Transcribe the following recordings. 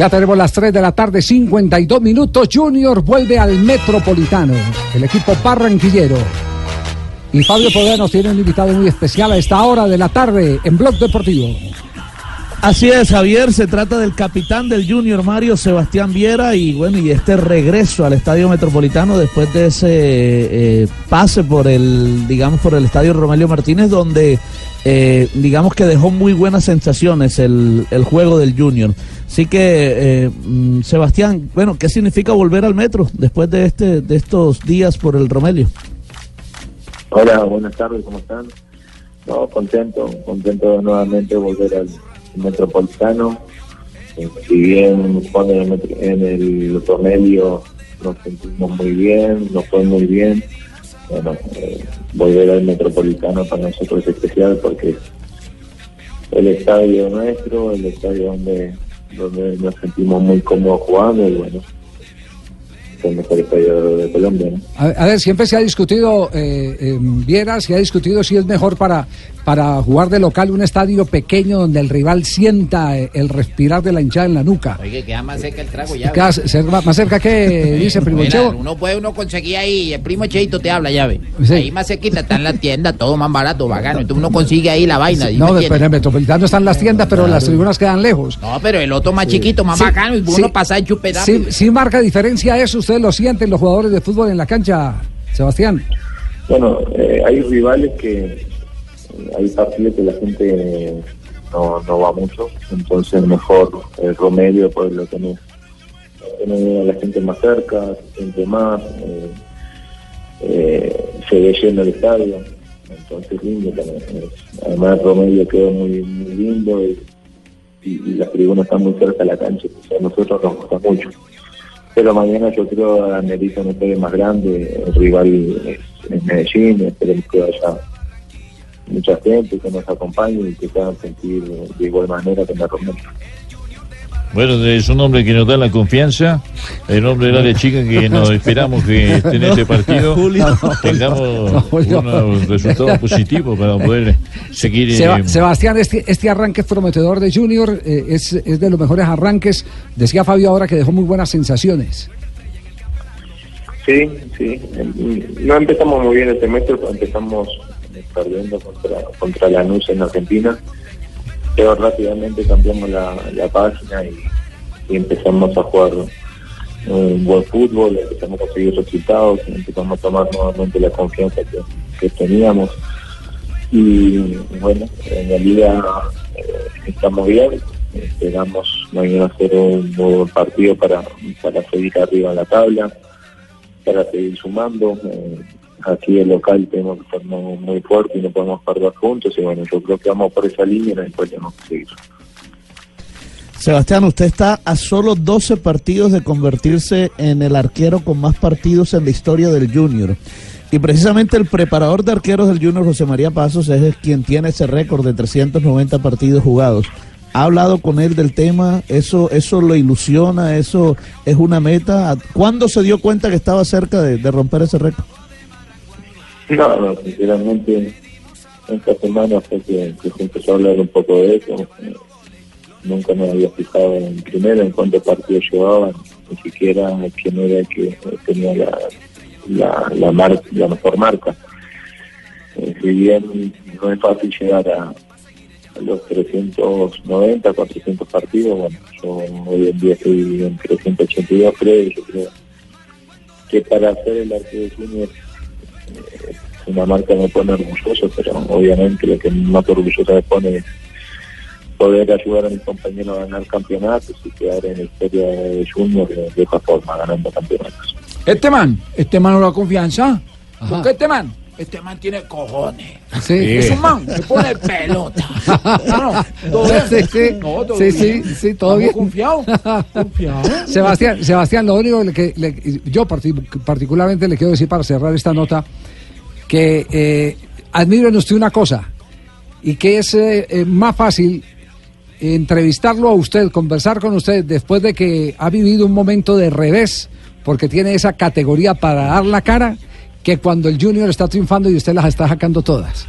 Ya tenemos las 3 de la tarde, 52 minutos. Junior vuelve al Metropolitano, el equipo barranquillero. Y Fabio Podés nos tiene un invitado muy especial a esta hora de la tarde en Blog Deportivo. Así es, Javier, se trata del capitán del Junior Mario Sebastián Viera y bueno, y este regreso al Estadio Metropolitano después de ese eh, pase por el, digamos, por el Estadio Romelio Martínez, donde eh, digamos que dejó muy buenas sensaciones el juego del Junior. Así que, eh, mm, Sebastián, bueno, ¿qué significa volver al metro después de este, de estos días por el Romelio? Hola, buenas tardes, ¿cómo están? No, contento, contento de nuevamente volver al Metropolitano. Eh, si bien cuando en el, metro- en el Romelio nos sentimos muy bien, nos fue muy bien, bueno, eh, volver al Metropolitano para nosotros es especial porque el estadio nuestro, el estadio donde, donde nos sentimos muy cómodos jugando y bueno, el mejor estadio de Colombia, ¿no? A, a ver, siempre se ha discutido, eh, eh, Viera, se ha discutido si es mejor para, para jugar de local un estadio pequeño donde el rival sienta eh, el respirar de la hinchada en la nuca. Oye, queda más cerca el trago ya. Queda cer- más cerca que dice Primo Mira, Chevo. Uno puede uno conseguir ahí, el primo Cheito te habla, ya ve. Sí. Ahí más cerquita está en la tienda, todo más barato, bacano. Entonces uno consigue ahí la vaina. ¿sí No, pero en el Metropolitano están las tiendas, pero las tribunas quedan lejos. No, pero el otro más chiquito, más Sí, bacano, y uno sí. pasa y chupe Sí, sí marca diferencia eso, ustedes lo sienten los jugadores de fútbol en la cancha, Sebastián. Bueno, eh, hay rivales que hay partidos que la gente no, no va mucho, entonces mejor el Romelio pues lo tener a la gente más cerca, se siente más, eh, eh, se ve el estadio, entonces lindo también. Además el Romelio quedó muy, muy lindo y, y, y las tribunas están muy cerca de la cancha, a nosotros nos gusta mucho. Pero mañana yo creo amerita un más grande, el rival es, es Medellín, esperemos que haya mucha gente que nos acompañe y que puedan sentir de igual manera que en la Romelio. Bueno, es un hombre que nos da la confianza, el hombre del área chica que nos esperamos que en este partido tengamos unos resultados positivos para poder seguir. Eh, Sebastián, este, este arranque prometedor de Junior eh, es, es de los mejores arranques. Decía Fabio ahora que dejó muy buenas sensaciones. Sí, sí. em, No empezamos muy bien el semestre, pero empezamos perdiendo contra, contra Lanús en Argentina, pero rápidamente cambiamos la, la página y, y empezamos a jugar un buen fútbol, empezamos a conseguir resultados, empezamos a tomar nuevamente la confianza que, que teníamos. Y bueno, en la liga eh, estamos bien, esperamos mañana hacer un buen partido para, para seguir arriba en la tabla para seguir sumando. Eh, aquí el local tenemos que ser muy, fuerte y no podemos perder juntos. Y bueno, yo creo que vamos por esa línea y después tenemos que seguir. Sebastián, usted está a solo 12 partidos de convertirse en el arquero con más partidos en la historia del Junior. Y precisamente el preparador de arqueros del Junior, José María Pasos, es quien tiene ese récord de 390 partidos jugados. ¿Ha hablado con él del tema? ¿Eso eso lo ilusiona? ¿Eso es una meta? ¿Cuándo se dio cuenta que estaba cerca de romper ese récord? No, no, sinceramente, esta semana fue que, que empezó a hablar un poco de eso. Eh, nunca me había fijado en primero en cuántos partidos llevaban, ni siquiera quién era el que tenía la, la, la, mar- la mejor marca. Eh, si bien no es fácil llegar a, los 390, 400 partidos, bueno, yo hoy en día estoy en 382, creo, yo creo que para hacer el arquero de junior una marca me pone orgulloso, pero obviamente lo que más orgulloso me pone es poder ayudar a mis compañeros a ganar campeonatos y quedar en la historia de Junior de, de esta forma, ganando campeonatos. Este man, este man no da confianza. Porque este man, Este man tiene cojones. Sí. Es un man, se pone pelota. No, no, todo bien. Sí, sí. No, todo Sí, bien. sí, sí, todo bien. Confiado. Confiado. Sebastián, Sebastián, lo único que le- yo parti- particularmente le quiero decir para cerrar esta nota, que eh, usted una cosa, y que es eh, eh, más fácil entrevistarlo a usted, conversar con usted después de que ha vivido un momento de revés, porque tiene esa categoría para dar la cara, que cuando el Junior está triunfando y usted las está sacando todas.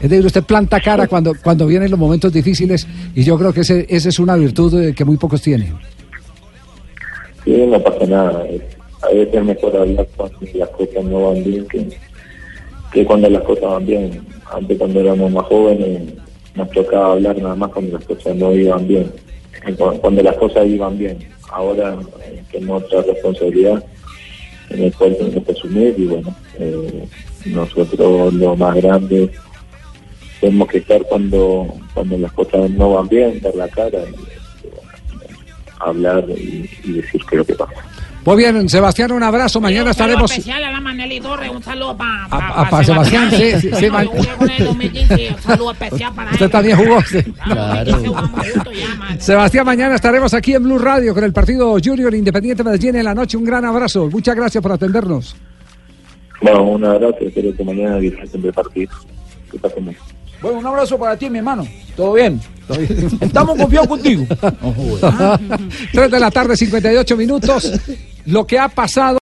Es decir, usted planta cara cuando, cuando vienen los momentos difíciles y yo creo que ese, esa es una virtud eh, que muy pocos tienen. Sí, no pasa nada. A veces es mejor hablar cuando las cosas no van bien que, que cuando las cosas van bien. Antes cuando éramos más jóvenes nos tocaba hablar nada más cuando las cosas no iban bien. Cuando las cosas iban bien. Ahora eh, tenemos otra responsabilidad en el cual tenemos que asumir y bueno, eh, nosotros lo más grande tenemos que estar cuando cuando las cosas no van bien, dar la cara y, bueno, hablar y, y decir qué es lo que pasa. Muy bien, Sebastián, un abrazo. Mañana Un saludo estaremos. especial a la Maneli Torres, un saludo para pa Sebastián, sí, sí, sí, man- Yo jugué con él en 2015, un saludo especial para Usted él. también jugó. sí. Claro. Sebastián, mañana estaremos aquí en Blue Radio con el partido Junior Independiente Medellín en la noche. Un gran abrazo. Muchas gracias por atendernos. Bueno, un abrazo, espero que mañana disfruten del partido. Que pasen bien. Bueno, un abrazo para ti, mi hermano. ¿Todo bien? Estamos confiados contigo. 3 de la tarde, 58 minutos. Lo que ha pasado.